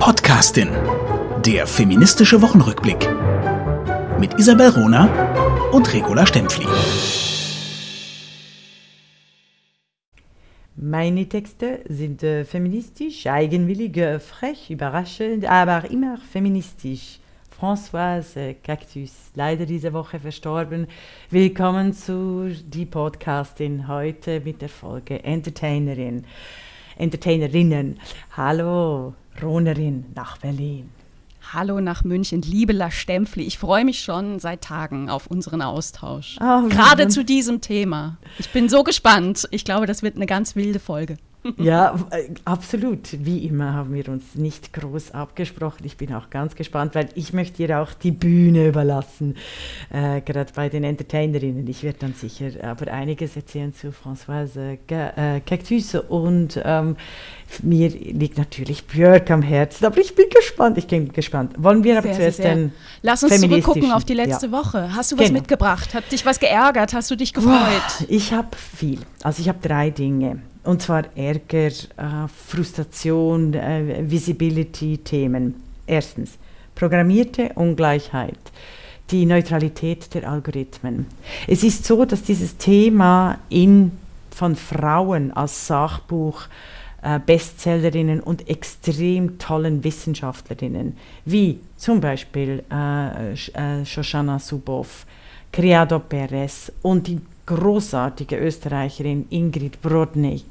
Podcastin. Der feministische Wochenrückblick. Mit Isabel Rona und Regula Stempfli. Meine Texte sind äh, feministisch, eigenwillig, äh, frech, überraschend, aber immer feministisch. Françoise Cactus, leider diese Woche verstorben. Willkommen zu die Podcastin heute mit der Folge Entertainerin. Entertainerinnen. Hallo, Ronerin nach Berlin. Hallo nach München, liebe La Stempfli. Ich freue mich schon seit Tagen auf unseren Austausch. Oh, Gerade zu diesem Thema. Ich bin so gespannt. Ich glaube, das wird eine ganz wilde Folge. Ja, äh, absolut. Wie immer haben wir uns nicht groß abgesprochen. Ich bin auch ganz gespannt, weil ich möchte dir auch die Bühne überlassen, äh, gerade bei den Entertainerinnen. Ich werde dann sicher aber einiges erzählen zu Françoise äh, Cactus und ähm, mir liegt natürlich Björk am Herzen, aber ich bin gespannt. Ich bin gespannt. Wollen wir aber Sehr, zuerst sehr, den Lass uns zurückgucken auf die letzte ja. Woche. Hast du was Genau. mitgebracht? Hat dich was geärgert? Hast du dich gefreut? Ich habe viel. Also ich habe drei Dinge. Und zwar Ärger, äh, Frustration, äh, Visibility-Themen. Erstens, programmierte Ungleichheit. Die Neutralität der Algorithmen. Es ist so, dass dieses Thema in, von Frauen als Sachbuch Bestsellerinnen und extrem tollen Wissenschaftlerinnen, wie zum Beispiel äh, äh, Shoshana Zuboff, Criado Perez und die großartige Österreicherin Ingrid Brodnik,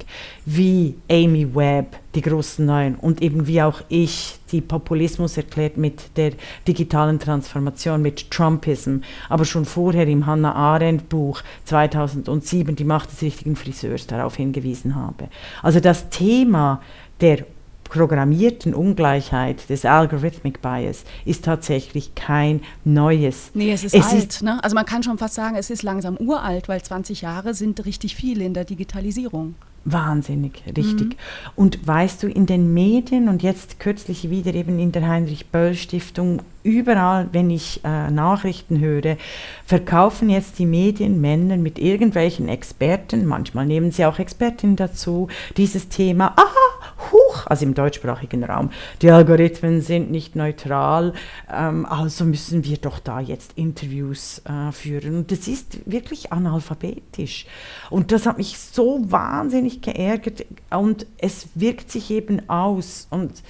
wie Amy Webb, die großen Neuen und eben wie auch ich, die Populismus erklärt mit der digitalen Transformation, mit Trumpism, aber schon vorher im Hannah Arendt Buch 2007, die Macht des richtigen Friseurs, darauf hingewiesen habe. Also das Thema der programmierten Ungleichheit des Algorithmic Bias ist tatsächlich kein neues. Nee, es ist Es alt. ist- ne? Also man kann schon fast sagen, es ist langsam uralt, weil 20 Jahre sind richtig viel in der Digitalisierung. Wahnsinnig, richtig. Und weißt du, in den Medien und jetzt kürzlich wieder eben in der Heinrich-Böll-Stiftung, überall, wenn ich äh, Nachrichten höre, verkaufen jetzt die Medien Männern mit irgendwelchen Experten, manchmal nehmen sie auch Expertinnen dazu, dieses Thema, aha, huch, also im deutschsprachigen Raum, die Algorithmen sind nicht neutral, ähm, also müssen wir doch da jetzt Interviews äh, führen. Und das ist wirklich analphabetisch. Und das hat mich so wahnsinnig geärgert und es wirkt sich eben aus. Und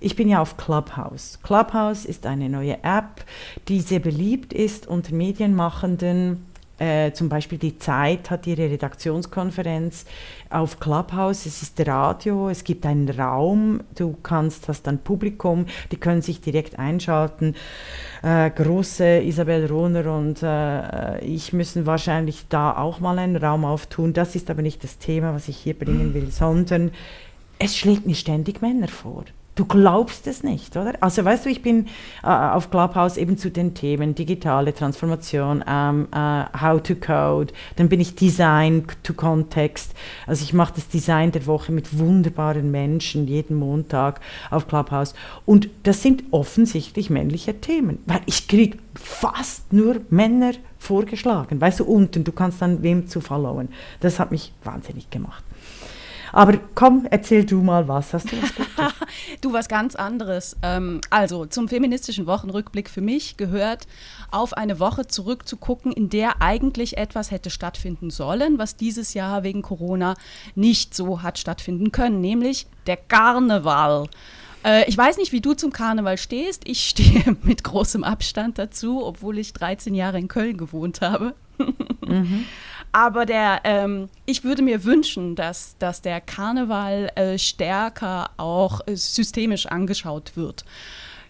ich bin ja auf Clubhouse. Clubhouse ist eine neue App, die sehr beliebt ist unter Medienmachenden. Äh, zum Beispiel die Zeit hat ihre Redaktionskonferenz auf Clubhouse. Es ist Radio, es gibt einen Raum, du kannst, hast dann Publikum, die können sich direkt einschalten. Äh, große Isabel Rohner und äh, ich müssen wahrscheinlich da auch mal einen Raum auftun. Das ist aber nicht das Thema, was ich hier bringen will, sondern es schlägt mir ständig Männer vor. Du glaubst es nicht, oder? Also weißt du, ich bin äh, auf Clubhouse eben zu den Themen digitale Transformation, ähm, äh, How to Code, dann bin ich Design to Context. Also ich mache das Design der Woche mit wunderbaren Menschen jeden Montag auf Clubhouse. Und das sind offensichtlich männliche Themen, weil ich kriege fast nur Männer vorgeschlagen. Weißt du, unten, du kannst dann wem zu followen. Das hat mich wahnsinnig gemacht. Aber komm, erzähl du mal was. Hast du was Gutes? Du, was ganz anderes. Ähm, also, zum feministischen Wochenrückblick für mich gehört, auf eine Woche zurückzugucken, in der eigentlich etwas hätte stattfinden sollen, was dieses Jahr wegen Corona nicht so hat stattfinden können, nämlich der Karneval. Äh, ich weiß nicht, wie du zum Karneval stehst. Ich stehe mit großem Abstand dazu, obwohl ich 13 Jahre in Köln gewohnt habe. Aber der, ähm, ich würde mir wünschen, dass, dass der Karneval äh, stärker auch äh, systemisch angeschaut wird.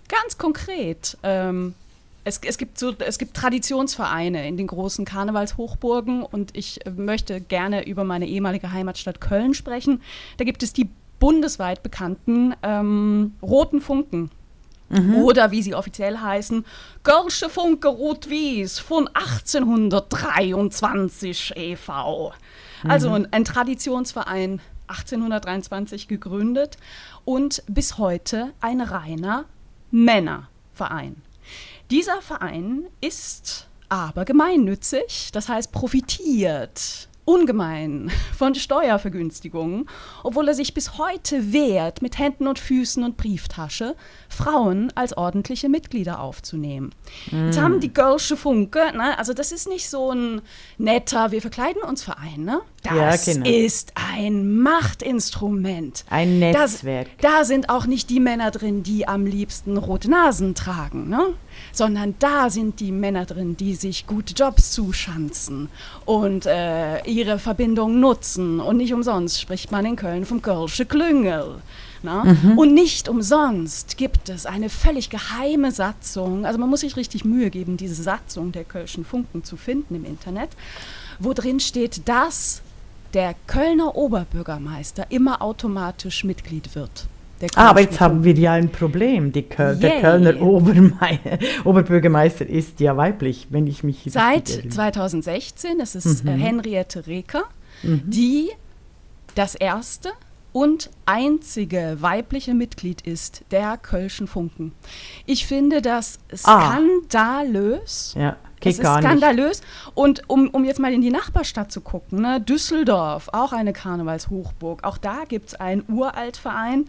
Ganz konkret. Ähm, es, es, gibt so, es gibt Traditionsvereine in den großen Karnevalshochburgen und ich äh, möchte gerne über meine ehemalige Heimatstadt Köln sprechen. Da gibt es die bundesweit bekannten ähm, Roten Funken. Oder wie sie offiziell heißen, Görsche Funke Rot-Wies von 1823 e.V. Also ein, ein Traditionsverein 1823 gegründet und bis heute ein reiner Männerverein. Dieser Verein ist aber gemeinnützig, das heißt profitiert ungemein von Steuervergünstigungen, obwohl er sich bis heute wehrt, mit Händen und Füßen und Brieftasche Frauen als ordentliche Mitglieder aufzunehmen. Mm. Jetzt haben die Gölsche Funke, ne, also das ist nicht so ein netter, wir verkleiden uns Verein, ne? Das ja, genau. ist ein Machtinstrument. Ein Netzwerk. Das, da sind auch nicht die Männer drin, die am liebsten rote Nasen tragen, ne? Sondern da sind die Männer drin, die sich gute Jobs zuschanzen und äh, ihre Verbindung nutzen. Und nicht umsonst spricht man in Köln vom Kölsche Klüngel. Mhm. Und nicht umsonst gibt es eine völlig geheime Satzung, also man muss sich richtig Mühe geben, diese Satzung der Kölschen Funken zu finden im Internet, wo drin steht, dass der Kölner Oberbürgermeister immer automatisch Mitglied wird. Ah, aber jetzt haben wir ja ein Problem. Köl der Kölner Oberme Oberbürgermeister ist ja weiblich, wenn ich mich Seit 2016, das ist äh, mhm. Henriette Reker, mhm. die das erste und einzige weibliche Mitglied ist der Kölschen Funken. Ich finde das ah. skandalös. Ah. Ja. Geht das ist skandalös. Und um, um jetzt mal in die Nachbarstadt zu gucken, ne, Düsseldorf, auch eine Karnevalshochburg. Auch da gibt es einen Uraltverein,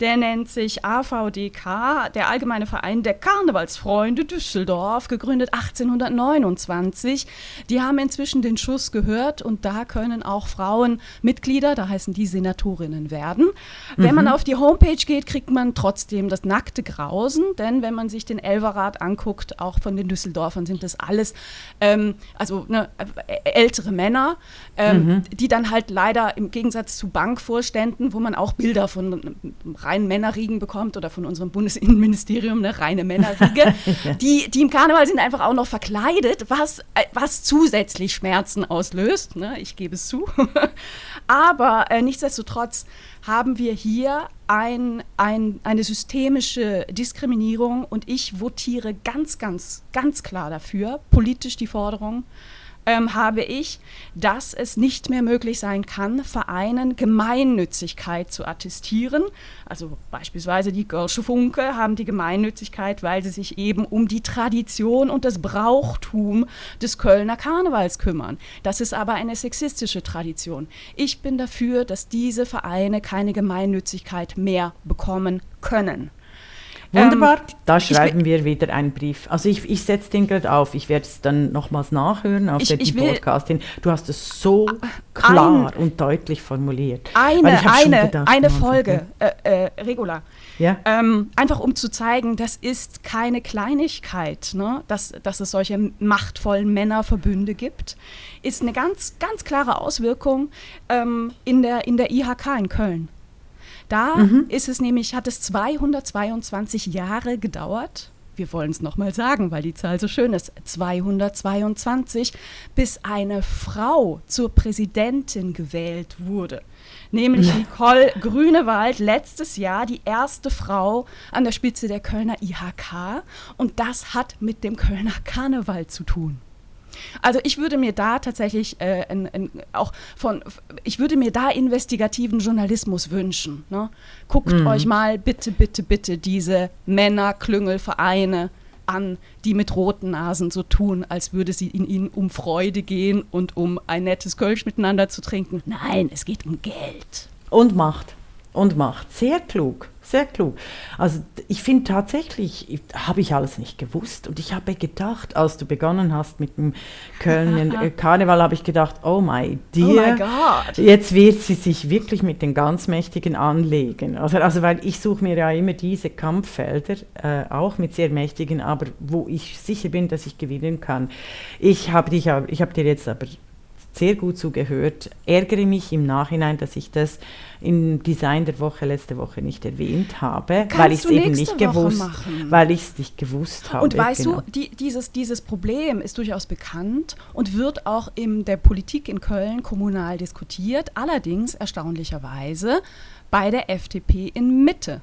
der nennt sich AVDK, der Allgemeine Verein der Karnevalsfreunde Düsseldorf, gegründet 1829. Die haben inzwischen den Schuss gehört und da können auch Frauen Mitglieder, da heißen die Senatorinnen, werden. Mhm. Wenn man mhm. auf die Homepage geht, kriegt man trotzdem das nackte Grausen, denn wenn man sich den Elverrat anguckt, auch von den Düsseldorfern sind das alles, ähm, also ne, ältere Männer, ähm, mhm. die dann halt leider im Gegensatz zu Bankvorständen, wo man auch Bilder von reinen Männerriegen bekommt oder von unserem Bundesinnenministerium, eine reine Männerriege, ja. die, die im Karneval sind einfach auch noch verkleidet, was, äh, was zusätzlich Schmerzen auslöst. Ne? Ich gebe es zu. Aber äh, nichtsdestotrotz haben wir hier ein, ein, eine systemische Diskriminierung und ich votiere ganz, ganz, ganz klar dafür, politisch die Forderung, ähm, habe ich, dass es nicht mehr möglich sein kann, Vereinen Gemeinnützigkeit zu attestieren. Also beispielsweise die Görsche Funke haben die Gemeinnützigkeit, weil sie sich eben um die Tradition und das Brauchtum des Kölner Karnevals kümmern. Das ist aber eine sexistische Tradition. Ich bin dafür, dass diese Vereine keine Gemeinnützigkeit mehr bekommen können. Wunderbar, ähm, da schreiben wir wieder einen Brief. Also ich, ich setze den gerade auf, ich werde es dann nochmals nachhören auf ich, der Podcast hin. Du hast es so klar ein, und deutlich formuliert. Eine, eine, gedacht, eine Folge, äh, äh, Regula. Ja? Ähm, einfach um zu zeigen, das ist keine Kleinigkeit, ne? dass, dass es solche machtvollen Männerverbünde gibt, ist eine ganz, ganz klare Auswirkung ähm, in, der, in der IHK in Köln. Da mhm. ist es nämlich, hat es 222 Jahre gedauert. Wir wollen es nochmal sagen, weil die Zahl so schön ist. 222, bis eine Frau zur Präsidentin gewählt wurde. Nämlich Nicole Grünewald, letztes Jahr die erste Frau an der Spitze der Kölner IHK. Und das hat mit dem Kölner Karneval zu tun. Also ich würde mir da tatsächlich äh, ein, ein, auch von, ich würde mir da investigativen Journalismus wünschen. Ne? Guckt mhm. euch mal bitte, bitte, bitte diese Männerklüngelvereine an, die mit roten Nasen so tun, als würde es in ihnen um Freude gehen und um ein nettes Kölsch miteinander zu trinken. Nein, es geht um Geld. Und Macht. Und Macht. Sehr klug. Sehr klug. Also ich finde tatsächlich, habe ich alles nicht gewusst. Und ich habe gedacht, als du begonnen hast mit dem Kölner Karneval, habe ich gedacht, oh my dear, oh jetzt wird sie sich wirklich mit den ganz Mächtigen anlegen. Also, also weil ich suche mir ja immer diese Kampffelder, äh, auch mit sehr Mächtigen, aber wo ich sicher bin, dass ich gewinnen kann. Ich habe dich, ich habe dir jetzt aber sehr gut zugehört. Ärgere mich im Nachhinein, dass ich das im Design der Woche letzte Woche nicht erwähnt habe, Kannst weil ich es eben nicht gewusst, machen. weil ich es nicht gewusst habe. Und weißt genau. du, die, dieses, dieses Problem ist durchaus bekannt und wird auch in der Politik in Köln kommunal diskutiert. Allerdings erstaunlicherweise bei der FDP in Mitte.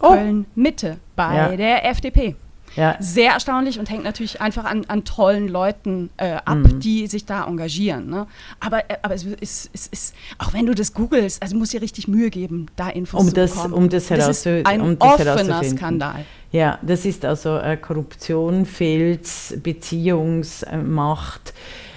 Oh. Köln Mitte bei ja. der FDP. Ja. Sehr erstaunlich und hängt natürlich einfach an, an tollen Leuten äh, ab, mhm. die sich da engagieren. Ne? Aber, äh, aber es ist, es ist, auch wenn du das googelst, also muss dir richtig Mühe geben, da Infos um zu das, bekommen. Um das, das ist ein um das offener Skandal. Ja, das ist also äh, Korruption, Filz, Beziehungsmacht.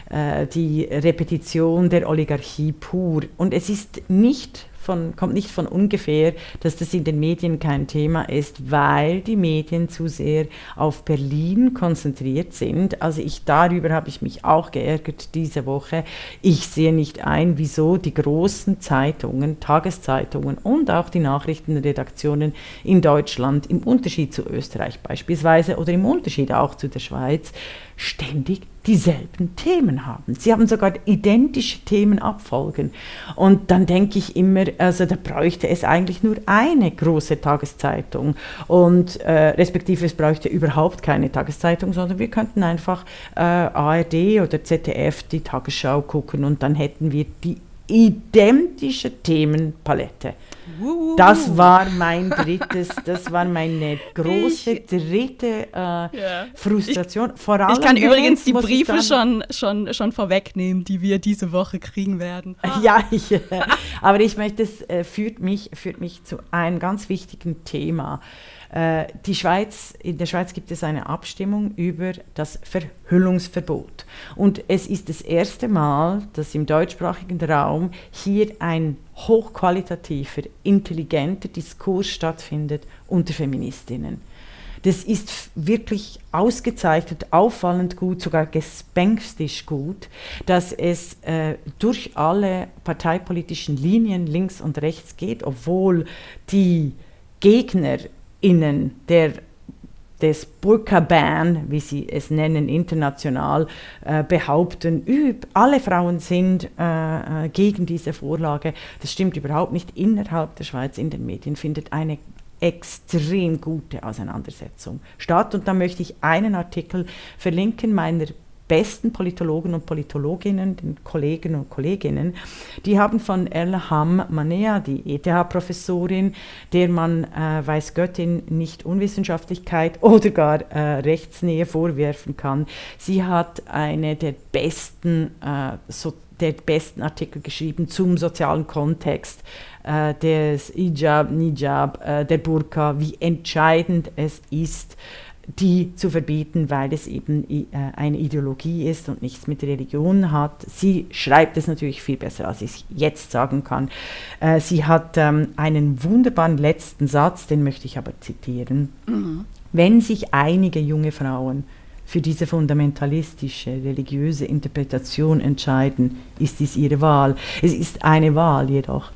äh, die Repetition der Oligarchie pur. Und es ist nicht von, kommt nicht von ungefähr, dass das in den Medien kein Thema ist, weil die Medien zu sehr auf Berlin konzentriert sind. Also ich darüber habe ich mich auch geärgert diese Woche. Ich sehe nicht ein, wieso die großen Zeitungen, Tageszeitungen und auch die Nachrichtenredaktionen in Deutschland im Unterschied zu Österreich beispielsweise oder im Unterschied auch zu der Schweiz ständig dieselben Themen haben. Sie haben sogar identische Themenabfolgen. Und dann denke ich immer, also da bräuchte es eigentlich nur eine große Tageszeitung und äh, respektive es bräuchte überhaupt keine Tageszeitung, sondern wir könnten einfach äh, ARD oder ZDF die Tagesschau gucken und dann hätten wir die identische Themenpalette. Das war mein drittes, das war meine große ich, dritte äh, ja. Frustration. Ich, Vor allem ich kann übrigens die Briefe schon, schon, schon vorwegnehmen, die wir diese Woche kriegen werden. Ja, ich, äh, aber ich möchte, es äh, führt, mich, führt mich zu einem ganz wichtigen Thema. Äh, die Schweiz, in der Schweiz gibt es eine Abstimmung über das Verhüllungsverbot. Und es ist das erste Mal, dass im deutschsprachigen Raum hier ein hochqualitativer, intelligenter Diskurs stattfindet unter Feministinnen. Das ist wirklich ausgezeichnet, auffallend gut, sogar gespenstisch gut, dass es äh, durch alle parteipolitischen Linien links und rechts geht, obwohl die Gegner innen der des Burka-Ban, wie sie es nennen, international äh, behaupten, üb, alle Frauen sind äh, äh, gegen diese Vorlage. Das stimmt überhaupt nicht. Innerhalb der Schweiz in den Medien findet eine extrem gute Auseinandersetzung statt. Und da möchte ich einen Artikel verlinken meiner besten Politologen und Politologinnen, den Kollegen und Kolleginnen, die haben von Elham Manea, die ETH-Professorin, der man, äh, weiß Göttin, nicht Unwissenschaftlichkeit oder gar äh, Rechtsnähe vorwerfen kann, sie hat eine der besten, äh, so, der besten Artikel geschrieben zum sozialen Kontext äh, des Ijab, Nijab, äh, der Burka, wie entscheidend es ist, die zu verbieten, weil es eben äh, eine Ideologie ist und nichts mit Religion hat. Sie schreibt es natürlich viel besser, als ich jetzt sagen kann. Äh, sie hat ähm, einen wunderbaren letzten Satz, den möchte ich aber zitieren. Mhm. Wenn sich einige junge Frauen für diese fundamentalistische religiöse Interpretation entscheiden, ist dies ihre Wahl. Es ist eine Wahl jedoch,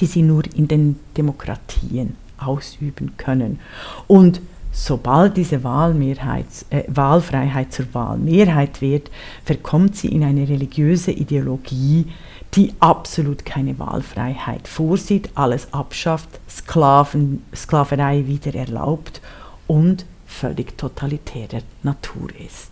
die sie nur in den Demokratien ausüben können. Und sobald diese äh, Wahlfreiheit zur Wahlmehrheit wird, verkommt sie in eine religiöse Ideologie, die absolut keine Wahlfreiheit vorsieht, alles abschafft, Sklaven, Sklaverei wieder erlaubt und völlig totalitärer Natur ist.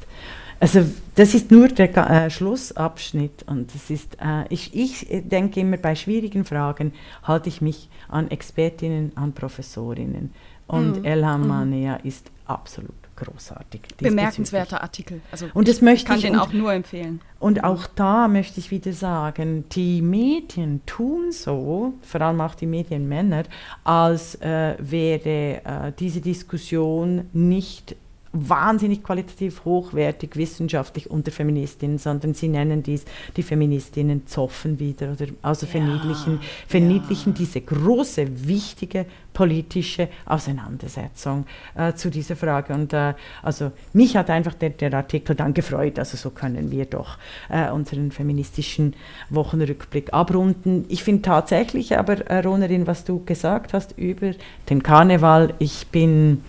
Also das ist nur der äh, Schlussabschnitt und das ist, äh, ich, ich denke immer bei schwierigen Fragen halte ich mich an Expertinnen, an Professorinnen und mhm. Elham Manea mhm. ist absolut großartig. Bemerkenswerter Artikel. Also und das möchte kann ich den und, auch nur empfehlen. Und auch da möchte ich wieder sagen, die Medien tun so, vor allem auch die Medienmänner, als äh, wäre äh, diese Diskussion nicht wahnsinnig qualitativ hochwertig wissenschaftlich unter Feministinnen, sondern sie nennen dies, die Feministinnen zoffen wieder oder also ja, verniedlichen, verniedlichen ja. diese große, wichtige politische Auseinandersetzung äh, zu dieser Frage. Und äh, also mich hat einfach der, der, Artikel dann gefreut, also so können wir doch äh, unseren feministischen Wochenrückblick abrunden. Ich finde tatsächlich aber, äh, Ronerin, was du gesagt hast über den Karneval, ich bin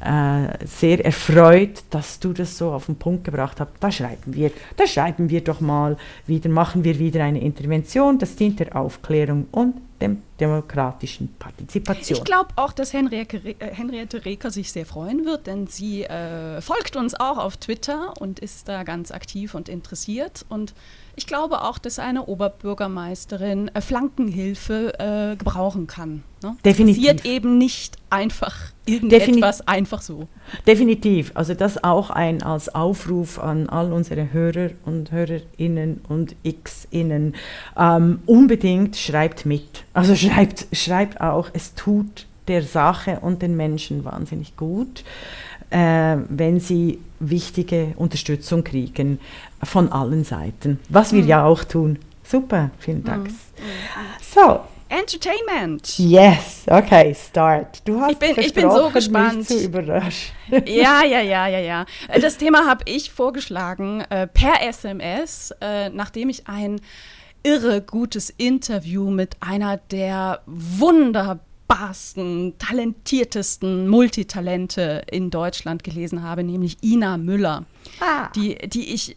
äh, sehr erfreut, dass du das so auf den Punkt gebracht hast. Da schreiben wir, da schreiben wir doch mal wieder, machen wir wieder eine Intervention, das dient der Aufklärung und dem demokratischen Partizipation. Ich glaube auch, dass Henriette, äh, Henriette Reker sich sehr freuen wird, denn sie äh, folgt uns auch auf Twitter und ist da ganz aktiv und interessiert und ich glaube auch, dass eine Oberbürgermeisterin äh, Flankenhilfe äh, gebrauchen kann. Ne? Definitiv. Passiert eben nicht einfach irgendetwas Defini einfach so. Definitiv. Also das auch ein als Aufruf an all unsere Hörer und Hörerinnen und X-Innen. Ähm, unbedingt schreibt mit. Also schreibt, schreibt auch, es tut der Sache und den Menschen wahnsinnig gut äh, wenn sie wichtige Unterstützung kriegen von allen Seiten, was wir mhm. ja auch tun. Super, vielen Dank. Mhm. So. Entertainment. Yes, okay, start. Du hast ich bin, ich bin so gespannt. Mich zu überraschen. ja, ja, ja, ja, ja. Das Thema habe ich vorgeschlagen äh, per SMS, äh, nachdem ich ein irre gutes Interview mit einer der wunderbarsten, talentiertesten Multitalente in Deutschland gelesen habe, nämlich Ina Müller, ah. die, die ich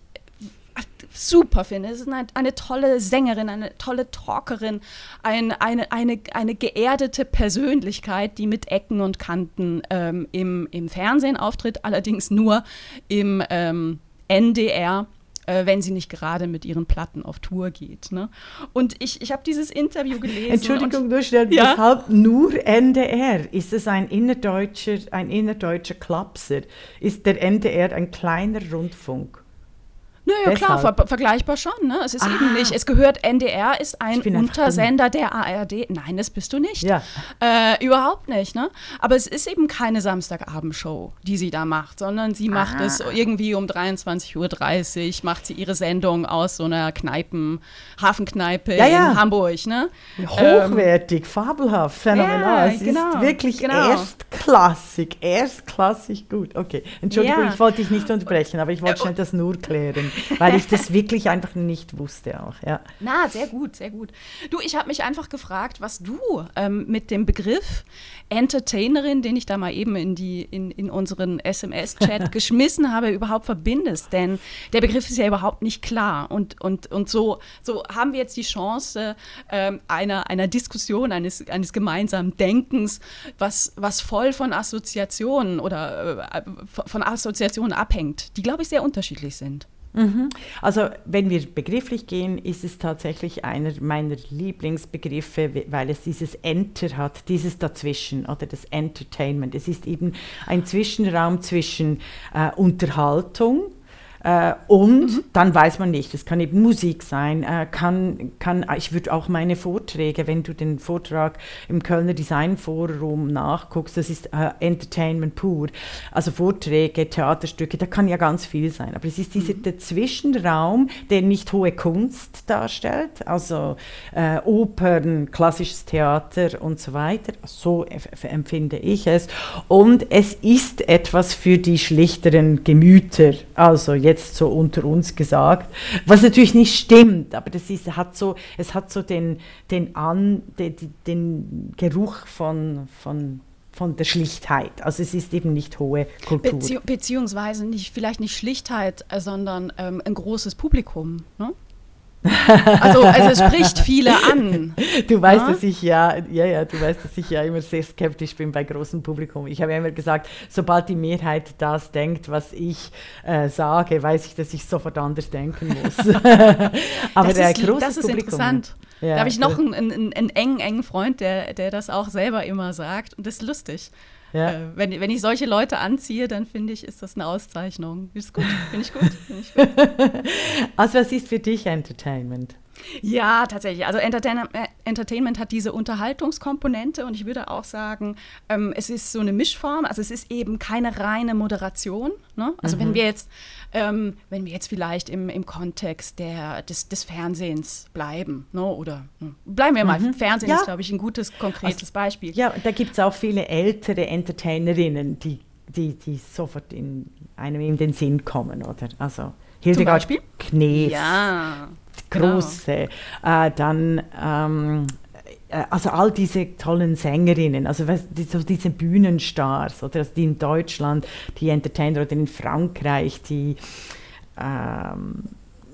super finde. Es ist eine, eine, tolle Sängerin, eine tolle Talkerin, ein, eine, eine, eine geerdete Persönlichkeit, die mit Ecken und Kanten ähm, im, im Fernsehen auftritt, allerdings nur im ähm, NDR äh, wenn sie nicht gerade mit ihren Platten auf Tour geht. Ne? Und ich, ich habe dieses Interview gelesen. Entschuldigung, du stellst ja? deshalb nur NDR. Ist es ein innerdeutscher, ein innerdeutscher Klapser? Ist der NDR ein kleiner Rundfunk? Naja, klar, ver vergleichbar schon. Ne? Es ist ah. eben nicht, es gehört, NDR ist ein Untersender der ARD. Nein, das bist du nicht. Ja. Äh, überhaupt nicht. Ne? Aber es ist eben keine Samstagabendshow, die sie da macht, sondern sie macht ah. es irgendwie um 23.30 Uhr, macht sie ihre Sendung aus so einer Kneipen, Hafenkneipe ja, ja. in Hamburg. Ne? Hochwertig, ähm, fabelhaft, phänomenal. Ja, es genau, ist wirklich genau. erstklassig, erstklassig gut. Okay, Entschuldigung, ich wollte dich nicht unterbrechen, aber ich wollte äh, schnell das nur klären weil ich das wirklich einfach nicht wusste auch. Ja. Na, sehr gut, sehr gut. Du, ich habe mich einfach gefragt, was du ähm, mit dem Begriff Entertainerin, den ich da mal eben in, die, in, in unseren SMS-Chat geschmissen habe, überhaupt verbindest. Denn der Begriff ist ja überhaupt nicht klar. Und, und, und so, so haben wir jetzt die Chance ähm, einer, einer Diskussion, eines, eines gemeinsamen Denkens, was, was voll von Assoziationen oder äh, von Assoziationen abhängt, die, glaube ich, sehr unterschiedlich sind. Mhm. Also wenn wir begrifflich gehen, ist es tatsächlich einer meiner Lieblingsbegriffe, weil es dieses Enter hat, dieses Dazwischen oder das Entertainment. Es ist eben ein Zwischenraum zwischen äh, Unterhaltung, äh, und mhm. dann weiß man nicht, es kann eben Musik sein, äh, kann, kann, ich würde auch meine Vorträge, wenn du den Vortrag im Kölner Design Forum nachguckst, das ist äh, Entertainment pur, also Vorträge, Theaterstücke, da kann ja ganz viel sein, aber es ist dieser mhm. der Zwischenraum, der nicht hohe Kunst darstellt, also äh, Opern, klassisches Theater und so weiter, so empfinde ich es und es ist etwas für die schlichteren Gemüter, also jetzt jetzt so unter uns gesagt, was natürlich nicht stimmt, aber das ist, hat so, es hat so den, den, An, den, den Geruch von, von von der Schlichtheit. Also es ist eben nicht hohe Kultur. Bezieh beziehungsweise nicht, vielleicht nicht Schlichtheit, sondern ähm, ein großes Publikum. Ne? Also, also es spricht viele an. Du weißt, ja? dass ich ja, ja, ja, du weißt, dass ich ja immer sehr skeptisch bin bei großem Publikum. Ich habe ja immer gesagt, sobald die Mehrheit das denkt, was ich äh, sage, weiß ich, dass ich sofort anders denken muss. Aber das der ist, große das ist Publikum, interessant. Ja, da habe ich noch einen, einen, einen engen, engen Freund, der, der das auch selber immer sagt und das ist lustig. Ja. Äh, wenn, wenn ich solche Leute anziehe, dann finde ich, ist das eine Auszeichnung. Ist gut, finde ich gut. Find ich gut. also was ist für dich Entertainment? Ja, tatsächlich. Also Entertain äh, Entertainment hat diese Unterhaltungskomponente und ich würde auch sagen, ähm, es ist so eine Mischform. Also es ist eben keine reine Moderation. Ne? Also mhm. wenn wir jetzt, ähm, wenn wir jetzt vielleicht im, im Kontext der, des, des Fernsehens bleiben, ne? oder ne? bleiben wir mal, mhm. Fernsehen ja. ist, glaube ich, ein gutes, konkretes also, Beispiel. Ja, da gibt es auch viele ältere Entertainerinnen, die, die, die sofort in einem in den Sinn kommen, oder? Also Hildegard Knef. Ja große. Genau. Äh, dann ähm, äh, also all diese tollen Sängerinnen, also so diese Bühnenstars oder die in Deutschland, die Entertainer oder in Frankreich, die ähm,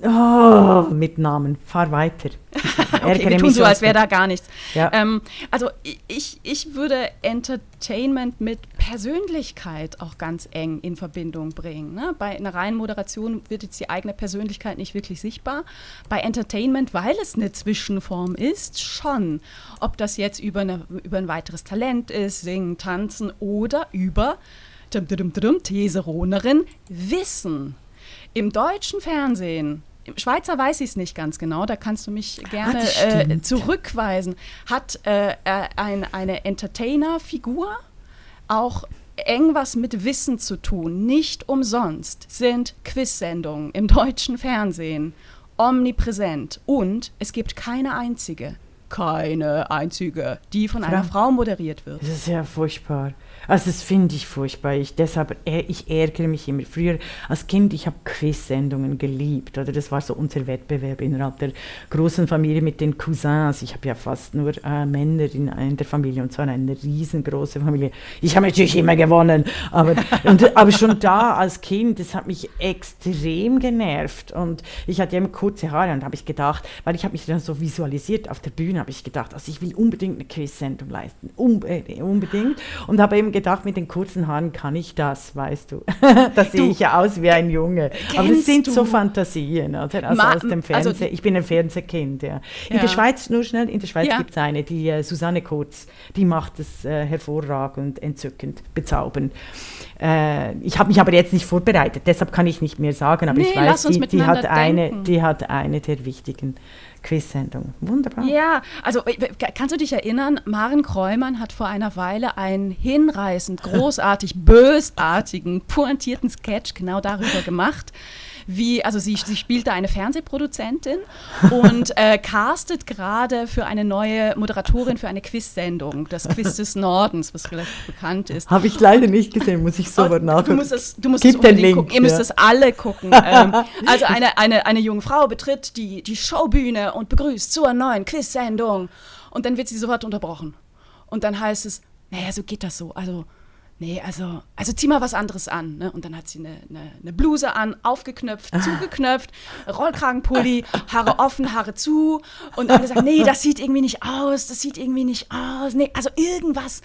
Oh, mit Namen. Fahr weiter. okay, wir tun so, als wäre da gar nichts. Ja. Ähm, also ich, ich würde Entertainment mit Persönlichkeit auch ganz eng in Verbindung bringen. Ne? Bei einer reinen Moderation wird jetzt die eigene Persönlichkeit nicht wirklich sichtbar. Bei Entertainment, weil es eine Zwischenform ist, schon. Ob das jetzt über, eine, über ein weiteres Talent ist, singen, tanzen oder über Teseronerin Wissen. Im deutschen Fernsehen im Schweizer weiß ich es nicht ganz genau, da kannst du mich gerne ah, äh, zurückweisen. Hat äh, äh, ein, eine Entertainer-Figur auch eng was mit Wissen zu tun. Nicht umsonst sind Quiz-Sendungen im deutschen Fernsehen omnipräsent und es gibt keine einzige, keine einzige, die von einer Frau moderiert wird. Das ist ja furchtbar. Also das finde ich furchtbar. Ich, deshalb, ich ärgere mich immer. Früher als Kind, ich habe Quiz-Sendungen geliebt. Oder das war so unser Wettbewerb innerhalb der großen Familie mit den Cousins. Ich habe ja fast nur äh, Männer in, der Familie und zwar eine riesengroße Familie. Ich habe natürlich immer gewonnen. Aber, und, aber schon da als Kind, das hat mich extrem genervt. Und ich hatte immer kurze Haare und habe ich gedacht, weil ich habe mich dann so visualisiert auf der Bühne, habe ich gedacht, also ich will unbedingt eine Quiz-Sendung leisten. Unbe unbedingt. Und habe eben gedacht, mit den kurzen Haaren kann ich das, weißt du. da sehe ich ja aus wie ein Junge. Aber es sind du? so Fantasien, oder? Also Ma aus dem Fernsehen. Also ich bin ein Fernsehkind, ja. In ja. der Schweiz, nur schnell, in der Schweiz ja. gibt es eine, die äh, Susanne Kurz, die macht es äh, hervorragend, entzückend, bezaubernd. Äh, ich habe mich aber jetzt nicht vorbereitet, deshalb kann ich nicht mehr sagen, aber nee, ich weiß, die, die, hat eine, die hat eine der wichtigen Quiz-Sendung. Wunderbar. Ja, also äh, kannst du dich erinnern, Maren Kräumann hat vor einer Weile einen hinreißend, großartig, bösartigen, pointierten Sketch genau darüber gemacht wie, also sie, sie spielt da eine Fernsehproduzentin und äh, castet gerade für eine neue Moderatorin für eine Quiz-Sendung, das Quiz des Nordens, was vielleicht bekannt ist. Habe ich leider nicht gesehen, muss ich sofort nachgucken. Du musst es, du musst Gib es unbedingt gucken. Ihr müsst es alle gucken. ähm, also eine, eine, eine junge Frau betritt die, die Showbühne und begrüßt zur neuen Quiz-Sendung und dann wird sie sofort unterbrochen. Und dann heißt es, naja, so geht das so. Also nee, also, also zieh mal was anderes an. Ne? Und dann hat sie eine, eine, eine Bluse an, aufgeknöpft, ah. zugeknöpft, Rollkragenpulli, Haare offen, Haare zu. Und alle sagen, nee, das sieht irgendwie nicht aus, das sieht irgendwie nicht aus. Nee, also irgendwas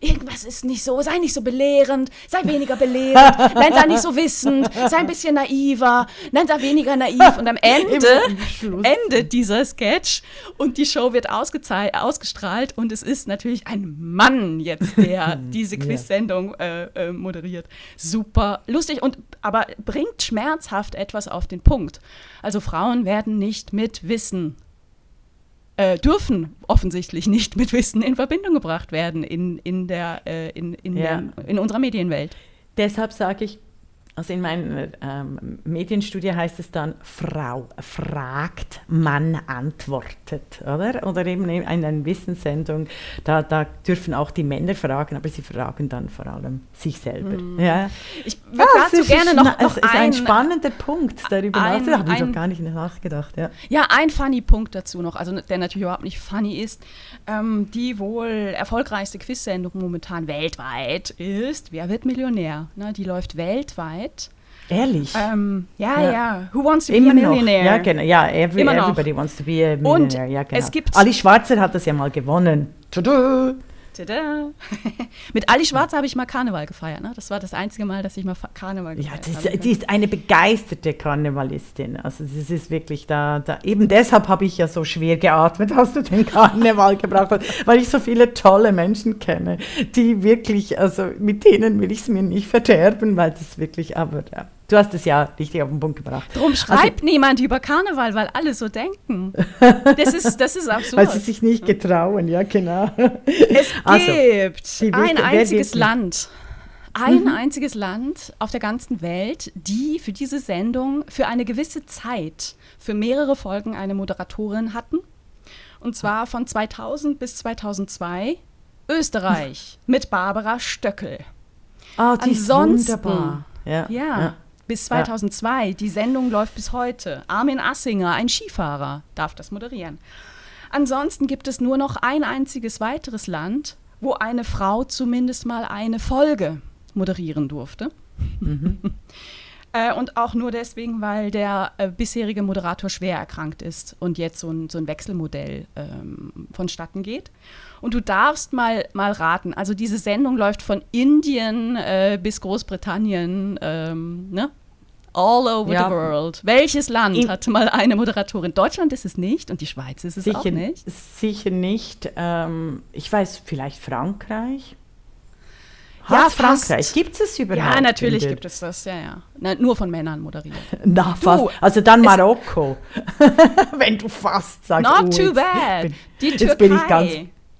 irgendwas ist nicht so, sei nicht so belehrend, sei weniger belehrend, nein, sei nicht so wissend, sei ein bisschen naiver, nein, sei weniger naiv. Und am Ende endet dieser Sketch. Und die Show wird ausgestrahlt. Und es ist natürlich ein Mann jetzt, der diese Quiz-Sendung äh, äh, moderiert. Super lustig. Und aber bringt schmerzhaft etwas auf den Punkt. Also Frauen werden nicht mit Wissen äh, dürfen offensichtlich nicht mit Wissen in Verbindung gebracht werden in, in, der, äh, in, in, ja. der, in unserer Medienwelt. Deshalb sage ich, also in meiner ähm, Medienstudie heißt es dann, Frau fragt, Mann antwortet, oder? Oder eben in einer Wissenssendung, da, da dürfen auch die Männer fragen, aber sie fragen dann vor allem sich selber. Mm. Ja. Ich würde ja, dazu gerne noch, noch Es ist ein, ein spannender Punkt, darüber nachzudenken, Da habe ich noch gar nicht nachgedacht. Ja. ja, ein funny Punkt dazu noch, also der natürlich überhaupt nicht funny ist, ähm, die wohl erfolgreichste Quiz-Sendung momentan weltweit ist, Wer wird Millionär? Ne, die läuft weltweit Zeit. Ehrlich? Ähm, ja, ja, ja, Who wants to Immer be a millionaire? Noch. Ja, genau. Ja, every, everybody wants to be a millionaire. Ja, genau. es gibt Ali Schwarzer hat das ja mal gewonnen. Tada! Tada. Mit Ali Schwarz habe ich mal Karneval gefeiert. Ne? Das war das einzige Mal, dass ich mal Karneval gefeiert ja, habe. Die ist eine begeisterte Karnevalistin. Also das ist wirklich da, da. Eben deshalb habe ich ja so schwer geatmet, als du den Karneval gebracht hast, weil ich so viele tolle Menschen kenne, die wirklich, also mit denen will ich es mir nicht verderben, weil das wirklich, aber ja. Du hast es ja richtig auf den Punkt gebracht. Darum also schreibt also, niemand über Karneval, weil alle so denken. Das ist, das ist absurd. weil sie sich nicht getrauen, ja, genau. Es also, gibt ein einziges Land, ein mhm. einziges Land auf der ganzen Welt, die für diese Sendung für eine gewisse Zeit, für mehrere Folgen eine Moderatorin hatten. Und zwar von 2000 bis 2002 Österreich mit Barbara Stöckel. Oh, die Ansonsten, ist wunderbar. Ja, ja, ja bis 2002. Ja. Die Sendung läuft bis heute. Armin Assinger, ein Skifahrer, darf das moderieren. Ansonsten gibt es nur noch ein einziges weiteres Land, wo eine Frau zumindest mal eine Folge moderieren durfte. Mhm. äh, und auch nur deswegen, weil der äh, bisherige Moderator schwer erkrankt ist und jetzt so ein, so ein Wechselmodell ähm, vonstatten geht. Und du darfst mal, mal raten. Also diese Sendung läuft von Indien äh, bis Großbritannien, ähm, ne? All over ja. the world. Welches Land In hat mal eine Moderatorin? Deutschland ist es nicht und die Schweiz ist es sicher, auch nicht. Sicher nicht. Ähm, ich weiß, vielleicht Frankreich. Ja, Frankreich. Gibt es überhaupt? Ja, natürlich gibt es das, ja, ja. Na, nur von Männern moderiert. Na, fast. Du, also dann Marokko. Wenn du fast sagst. Not oh, too bad. Bin, Die Türkei. Jetzt bin ich ganz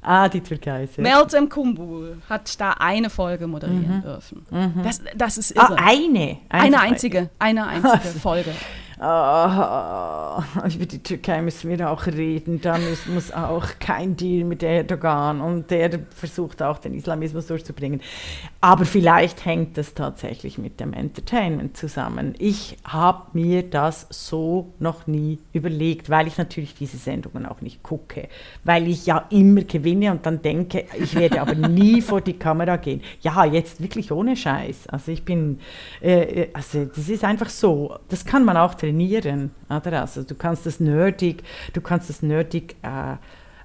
Ah, die Türkei. sehr Meltem Kumbul hat da eine Folge moderieren dürfen. Das, das ist. Ah, irre. eine. eine einzige, eine einzige Folge. Ah, über die Türkei müssen wir auch reden. Da muss, muss auch kein Deal mit Erdogan und der versucht auch den Islamismus durchzubringen. Aber vielleicht hängt das tatsächlich mit dem Entertainment zusammen. Ich habe mir das so noch nie überlegt, weil ich natürlich diese Sendungen auch nicht gucke, weil ich ja immer gewinne und dann denke, ich werde aber nie vor die Kamera gehen. Ja, jetzt wirklich ohne Scheiß. Also ich bin, äh, also das ist einfach so. Das kann man auch trainieren, oder? Also du kannst das nerdig, du kannst das nerdig, äh,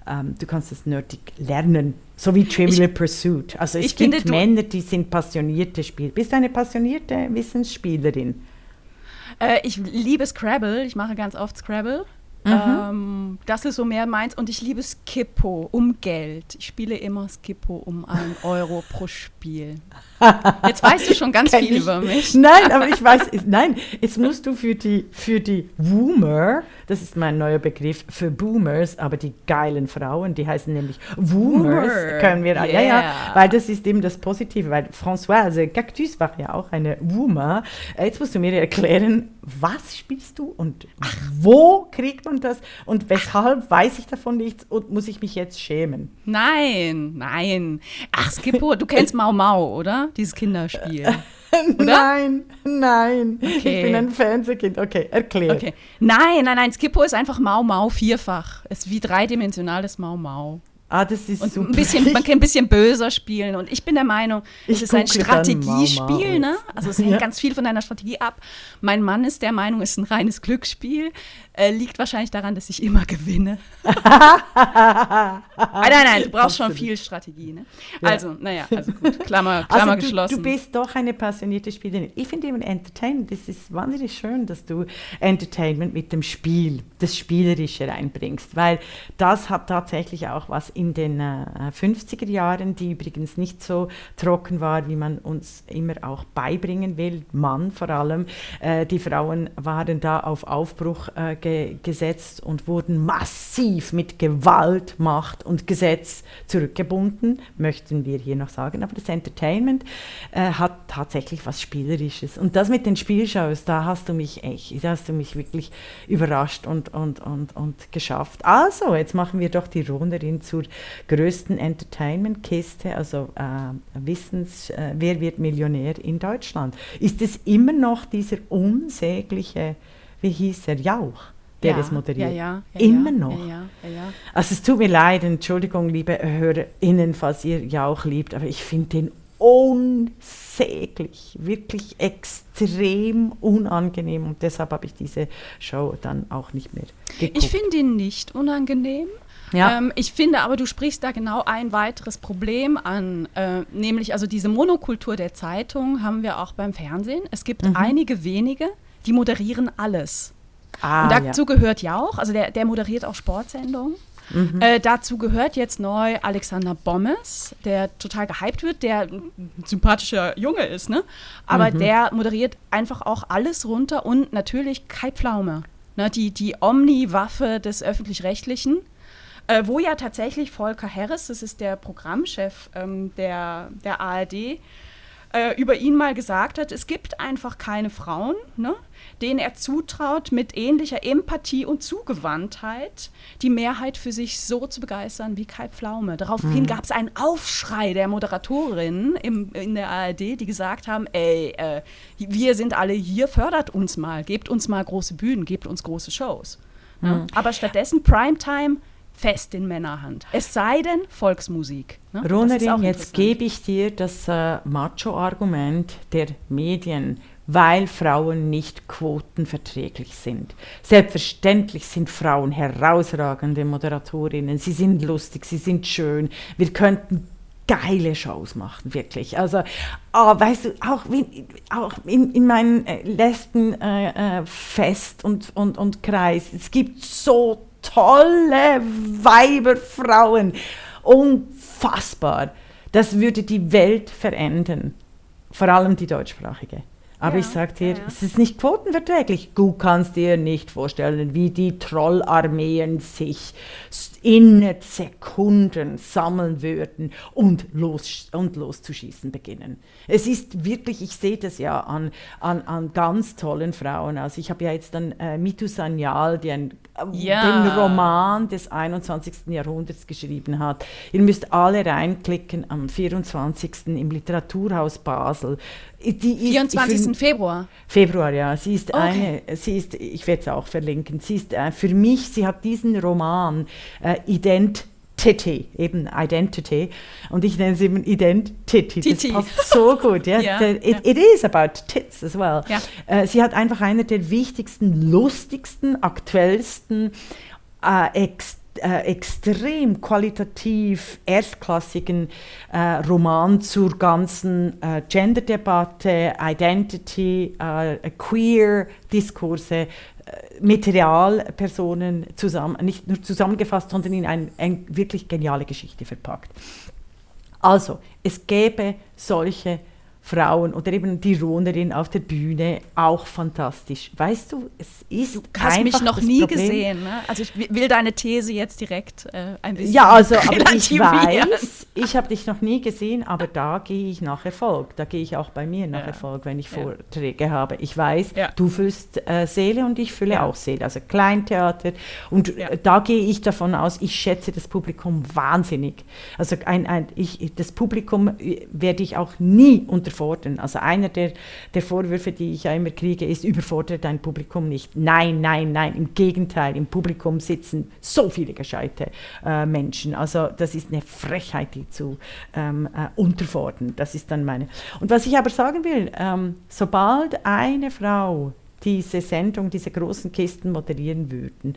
ähm, du kannst das nerdig lernen, so wie Trivial Pursuit. Also es ich gibt finde, Männer, die sind passionierte Spieler. Bist du eine passionierte Wissensspielerin? Äh, ich liebe Scrabble, ich mache ganz oft Scrabble. Mhm. Ähm, das ist so mehr meins und ich liebe Skippo um Geld. Ich spiele immer Skippo um einen Euro pro Spiel. Jetzt weißt du schon ganz viel ich. über mich. Nein, aber ich weiß, nein, jetzt musst du für die, für die Woomer, das ist mein neuer Begriff, für Boomers, aber die geilen Frauen, die heißen nämlich Woomers, Woomer. können wir, ja, ja, Yeah. weil das ist eben das Positive, weil Françoise Cactus war ja auch eine Woomer. Äh, Jetzt musst du mir erklären, was spielst du und wo kriegt man das und weshalb weiß ich davon nichts und muss ich mich jetzt schämen? Nein, nein. Ach, Skippo, du kennst Mau Mau, oder? Dieses Kinderspiel. Nein, nein, ich Okay. bin ein Fernsehkind. Okay, erklär. Okay. Nein, nein, nein, Skippo ist einfach Mau Mau vierfach. Es ist wie dreidimensionales Mau Mau. Ah, das ist Und super. ein bisschen, man kann ein bisschen böser spielen. Und ich bin der Meinung, Ich es ist ein Strategiespiel, ne? Also es hängt Ja. ganz viel von deiner Strategie ab. Mein Mann ist der Meinung, es ist ein reines Glücksspiel. Äh, liegt wahrscheinlich daran, dass ich immer gewinne. ah, nein, nein, du brauchst schon viel Strategie, ne? Ja. Also, naja, also gut, Klammer, Klammer also du, geschlossen. du bist doch eine passionierte Spielerin. Ich finde eben Entertainment, das ist wahnsinnig schön, dass du Entertainment mit dem Spiel, das Spielerische reinbringst, weil das hat tatsächlich auch was in den äh, 50er Jahren, die übrigens nicht so trocken war, wie man uns immer auch beibringen will, Mann vor allem. Äh, die Frauen waren da auf Aufbruch äh, ge gesetzt und wurden massiv mit Gewalt, Macht und Gesetz zurückgebunden, möchten wir hier noch sagen. Aber das Entertainment äh, hat tatsächlich was Spielerisches. Und das mit den Spielshows, da hast du mich echt, da hast du mich wirklich überrascht und, und, und, und geschafft. Also, jetzt machen wir doch die Runde zur größten Entertainment-Kiste, also äh, Wissens, äh, wer wird Millionär in Deutschland? Ist es immer noch dieser unsägliche, wie hieß er, Jauch? Der ja, das moderiert. Ja, ja, ja, Immer noch. Also es tut mir leid, Entschuldigung, liebe HörerInnen, falls ihr Jauch liebt, aber ich finde den unsäglich, wirklich extrem unangenehm und deshalb habe ich diese Show dann auch nicht mehr geguckt. Ich finde ihn nicht unangenehm. Ja. Ähm, ich finde aber, du sprichst da genau ein weiteres Problem an, äh, nämlich also diese Monokultur der Zeitung haben wir auch beim Fernsehen. Es gibt Mhm. einige wenige, die moderieren alles. ah, Und ja. dazu gehört Jauch, also der, der moderiert auch Sportsendungen. Mhm. Äh, dazu gehört jetzt neu Alexander Bommes, der total gehypt wird, der ein sympathischer Junge ist, ne? Aber Mhm. der moderiert einfach auch alles runter und natürlich Kai Pflaume, ne? die, die Omni-Waffe des Öffentlich-Rechtlichen. Äh, wo ja tatsächlich Volker Harris, das ist der Programmchef ähm, der, der ARD, äh, über ihn mal gesagt hat, es gibt einfach keine Frauen, ne, denen er zutraut, mit ähnlicher Empathie und Zugewandtheit die Mehrheit für sich so zu begeistern wie Kai Pflaume. Daraufhin gab es einen Aufschrei der Moderatorinnen im, in der ARD, die gesagt haben, ey, äh, wir sind alle hier, fördert uns mal, gebt uns mal große Bühnen, gebt uns große Shows. Ne? Aber stattdessen Primetime fest in Männerhand. Es sei denn Volksmusik. Ne? Ronerin, jetzt gebe ich dir das äh, Macho-Argument der Medien, weil Frauen nicht quotenverträglich sind. Selbstverständlich sind Frauen herausragende Moderatorinnen. Sie sind lustig, sie sind schön. Wir könnten geile Shows machen, wirklich. Also, ah, weißt du, auch, wie, auch in, in meinem äh, Lesben-Fest äh, Fest und, und, und Kreis, es gibt so tolle Weiberfrauen. Unfassbar. Das würde die Welt verändern. Vor allem die deutschsprachige. Aber Ja, ich sage dir, ja, ja. es ist nicht quotenverträglich. Du kannst dir nicht vorstellen, wie die Trollarmeen sich innerhalb Sekunden sammeln würden und, los, und loszuschießen beginnen. Es ist wirklich, ich sehe das ja an, an, an ganz tollen Frauen. Also ich habe ja jetzt dann äh, Mitu Sanyal, die ein, äh, den Roman des 21. Jahrhunderts geschrieben hat. Ihr müsst alle reinklicken am 24. im Literaturhaus Basel. Die ist, ich 24. find- Februar. Februar, ja. Sie ist Okay. eine, sie ist, ich werde es auch verlinken, sie ist äh, für mich, sie hat diesen Roman äh, Identity, eben Identity, und ich nenne es eben Identity. Das Titi. passt so gut, ja. The- it, ja. it is about tits as well. Ja. Äh, sie hat einfach einer der wichtigsten, lustigsten, aktuellsten, äh, ex, äh, extrem qualitativ erstklassigen äh, Roman zur ganzen äh, Gender-Debatte, Identity, äh, Queer-Diskurse äh, mit Realpersonen zusammen, nicht nur zusammengefasst, sondern in eine ein wirklich geniale Geschichte verpackt. Also, es gäbe solche Frauen oder eben die Ronerin auf der Bühne, auch fantastisch. Weißt du, es ist Du hast mich noch nie Problem. gesehen. Ne? Also ich wi- will deine These jetzt direkt äh, ein bisschen Ja, also, aber ich weiß, ich habe dich noch nie gesehen, aber da gehe ich nach Erfolg. Da gehe ich auch bei mir nach Ja. Erfolg, wenn ich Ja. Vorträge habe. Ich weiß, Ja. du füllst äh, Seele und ich fülle Ja. auch Seele, also Kleintheater. Und Ja. äh, da gehe ich davon aus, ich schätze das Publikum wahnsinnig. Also ein, ein, ich, das Publikum äh, werde ich auch nie unterfordern. Also einer der, der Vorwürfe, die ich ja immer kriege, ist, überfordere dein Publikum nicht. Nein, nein, nein, im Gegenteil, im Publikum sitzen so viele gescheite äh, Menschen. Also das ist eine Frechheit, die zu ähm, äh, unterfordern. Das ist dann meine. Und was ich aber sagen will, ähm, sobald eine Frau diese Sendung, diese großen Kisten moderieren würden,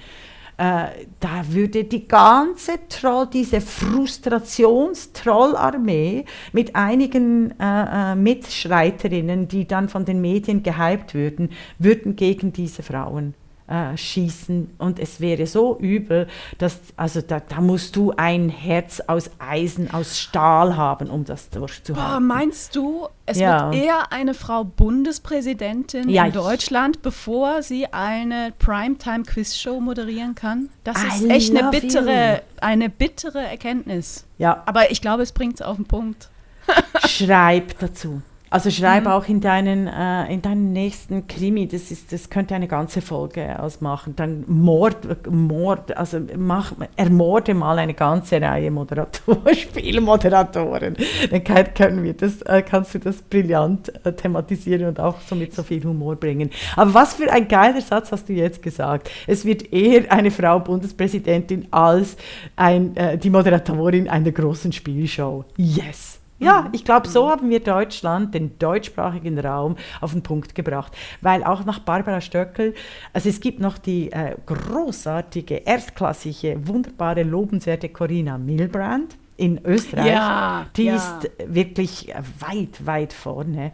äh, da würde die ganze Troll, diese Frustrationstrollarmee mit einigen äh, äh, Mitstreiterinnen, die dann von den Medien gehypt würden, würden gegen diese Frauen äh, schießen und es wäre so übel, dass also da, da musst du ein Herz aus Eisen, aus Stahl haben, um das Boah, durchzuhalten. meinst du, es Ja. wird eher eine Frau Bundespräsidentin Ja, in Deutschland, bevor sie eine Primetime-Quiz-Show moderieren kann? Das ist I echt eine bittere, eine bittere Erkenntnis. ja, Aber ich glaube, es bringt es auf den Punkt. schreib dazu. Also schreib Mhm. auch in deinen, äh, in deinen nächsten Krimi, das, ist, das könnte eine ganze Folge ausmachen. Dann Mord, Mord, also mach, ermorde mal eine ganze Reihe Moderatoren, Spielmoderatoren. Dann kann, können wir das, äh, kannst du das brillant äh, thematisieren und auch so mit so viel Humor bringen. Aber was für ein geiler Satz hast du jetzt gesagt. Es wird eher eine Frau Bundespräsidentin als ein, äh, die Moderatorin einer großen Spielshow. Yes! Ja, ich glaube, so haben wir Deutschland, den deutschsprachigen Raum, auf den Punkt gebracht. Weil auch nach Barbara Stöckel, also es gibt noch die äh, großartige, erstklassige, wunderbare, lobenswerte Corinna Milbrand in Österreich. Ja, die ja. ist wirklich weit, weit vorne.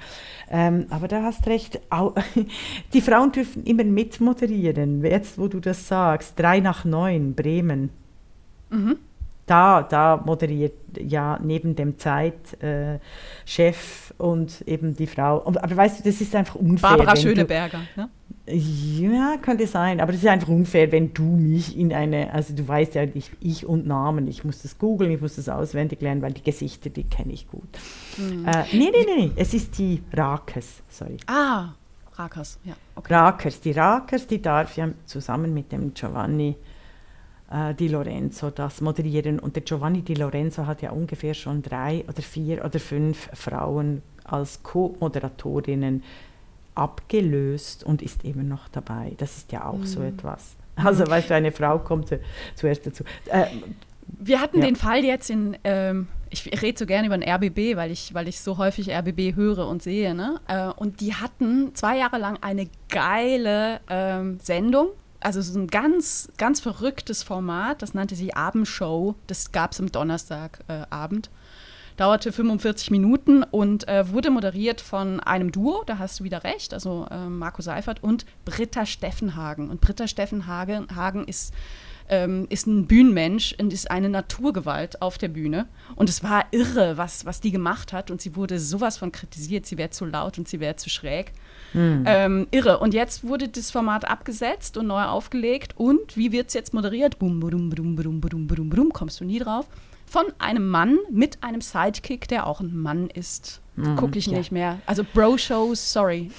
Ähm, aber da hast recht, au, die Frauen dürfen immer mitmoderieren. Jetzt, wo du das sagst, drei nach neun, Bremen. Mhm. Da, da moderiert ja neben dem Zeitchef und eben die Frau. Aber weißt du, das ist einfach unfair. Barbara Schöneberger. Ne? Du, ja, könnte sein. Aber das ist einfach unfair, wenn du mich in eine, also du weißt ja, ich, ich und Namen, ich muss das googeln, ich muss das auswendig lernen, weil die Gesichter, die kenne ich gut. Mhm. Äh, nee, nee, nee, es ist die Rakers, sorry. Ah, Rakas, ja. Okay. Rakers, die Rakers, die darf ja zusammen mit dem Giovanni äh, Di Lorenzo das moderieren. Und der Giovanni Di Lorenzo hat ja ungefähr schon drei oder vier oder fünf Frauen als Co-Moderatorinnen abgelöst und ist immer noch dabei. Das ist ja auch so etwas. Also, weißt du, eine Frau kommt zu- zuerst dazu. Äh, Wir hatten Ja. den Fall jetzt in, ähm, ich, rede so gerne über den RBB, weil ich, weil ich so häufig RBB höre und sehe. Ne? Äh, und die hatten zwei Jahre lang eine geile ähm, Sendung. Also so ein ganz, ganz verrücktes Format, das nannte sich Abendshow. Das gab es am Donnerstagabend. Äh. Dauerte 45 Minuten und äh, wurde moderiert von einem Duo, da hast du wieder recht, also äh, Marco Seifert und Britta Steffenhagen. Und Britta Steffenhagen Hagen ist ähm, ist ein Bühnenmensch und ist eine Naturgewalt auf der Bühne. Und es war irre, was, was die gemacht hat. Und sie wurde sowas von kritisiert, sie wäre zu laut und sie wäre zu schräg. Hm. Ähm, irre. Und jetzt wurde das Format abgesetzt und neu aufgelegt. Und wie wird es jetzt moderiert? Bum, bum, bum, bum, bum, bum, bum, kommst du nie drauf. Von einem Mann mit einem Sidekick, der auch ein Mann ist. Mhm, Gucke ich ja. nicht mehr. Also Bro-Shows, sorry.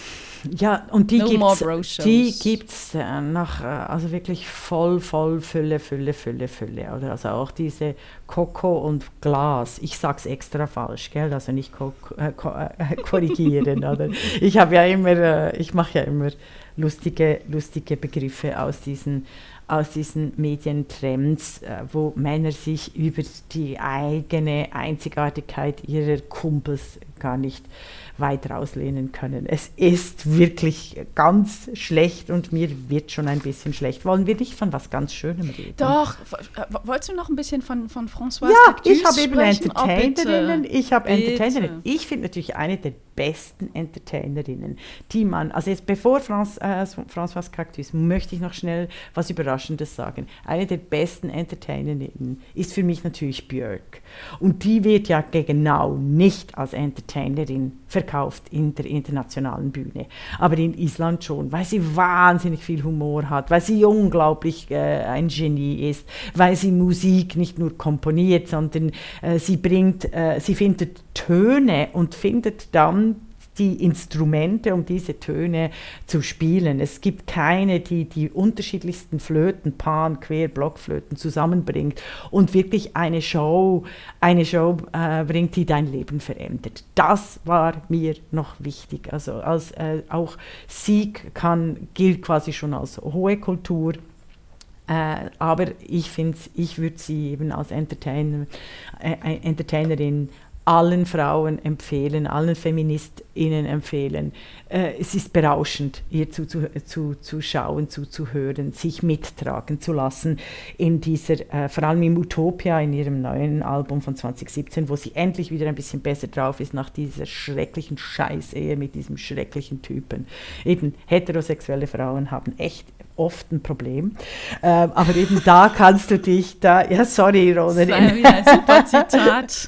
Ja, und die no gibt's, die gibt's äh, nach, äh, also wirklich voll, voll Fülle, Fülle, Fülle, Fülle. Oder also auch diese Coco und Glas. Ich sag's extra falsch, gell? Also nicht äh, äh, korrigieren. oder? Ich habe ja immer, ich mache ja immer lustige, lustige Begriffe aus diesen aus diesen Medientrends, äh, wo Männer sich über die eigene Einzigartigkeit ihrer Kumpels gar nicht weit rauslehnen können. Es ist wirklich ganz schlecht und mir wird schon ein bisschen schlecht. Wollen wir nicht von was ganz Schönem reden? Doch. Wolltest du noch ein bisschen von, von François Ja, ich habe eben Entertainerinnen. Oh, ich habe Entertainerinnen. Ich finde natürlich eine der besten Entertainerinnen, die man, also jetzt bevor Franz, äh, François Cactus, möchte ich noch schnell was Überraschendes sagen. Eine der besten Entertainerinnen ist für mich natürlich Björk. Und die wird ja genau nicht als Entertainerin verkauft in der internationalen Bühne, aber in Island schon, weil sie wahnsinnig viel Humor hat, weil sie unglaublich äh, ein Genie ist, weil sie Musik nicht nur komponiert, sondern äh, sie bringt, äh, sie findet Töne und findet dann die Instrumente, um diese Töne zu spielen. Es gibt keine, die die unterschiedlichsten Flöten, Pan, Quer, Blockflöten zusammenbringt und wirklich eine Show, eine Show äh, bringt, die dein Leben verändert. Das war mir noch wichtig. Also als äh, auch Sieg kann gilt quasi schon als hohe Kultur. Äh, aber ich finde, ich würde sie eben als Entertainer, äh, Entertainerin allen Frauen empfehlen, allen Feministinnen empfehlen. Äh, es ist berauschend, ihr zuzuschauen, zu, zu zuzuhören, sich mittragen zu lassen in dieser, äh, vor allem im Utopia, in ihrem neuen Album von 2017, wo sie endlich wieder ein bisschen besser drauf ist nach dieser schrecklichen Scheißehe mit diesem schrecklichen Typen. Eben heterosexuelle Frauen haben echt oft ein Problem. Ähm, aber eben da kannst du dich da, ja, sorry, Ronan. Das war wieder ein super Zitat.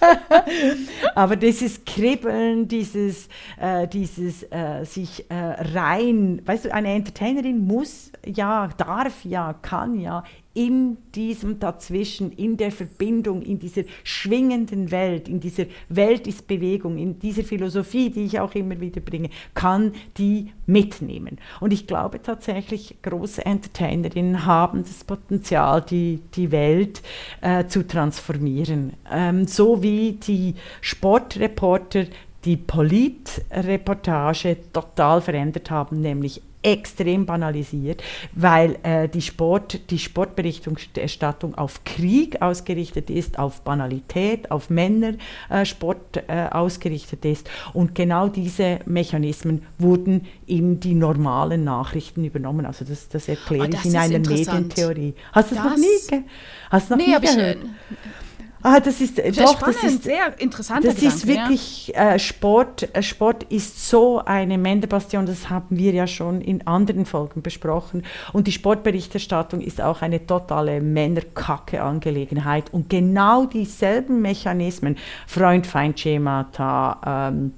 aber dieses Kribbeln, dieses, äh, dieses äh, sich äh, rein, weißt du, eine Entertainerin muss ja, darf ja, kann ja in diesem Dazwischen, in der Verbindung, in dieser schwingenden Welt, in dieser Welt ist Bewegung, in dieser Philosophie, die ich auch immer wieder bringe, kann die mitnehmen. Und ich glaube tatsächlich, große Entertainerinnen haben das Potenzial, die, die Welt äh, zu transformieren. Ähm, so wie die Sportreporter die Politreportage total verändert haben, nämlich extrem banalisiert, weil äh, die, Sport, die Sportberichterstattung auf Krieg ausgerichtet ist, auf Banalität, auf Männersport äh, äh, ausgerichtet ist. Und genau diese Mechanismen wurden in die normalen Nachrichten übernommen. Also das, das erkläre oh, das ich in einer Medientheorie. Hast du es noch nie, hast noch nee, nie gehört? Ich, Ah, das ist sehr doch, spannend, das ist sehr interessant. Das Gedanke, ist wirklich ja. äh, Sport. Äh, Sport ist so eine Männerbastion. Das haben wir ja schon in anderen Folgen besprochen. Und die Sportberichterstattung ist auch eine totale Männerkacke-Angelegenheit. Und genau dieselben Mechanismen, Freund-Feind-Schemata. Ähm,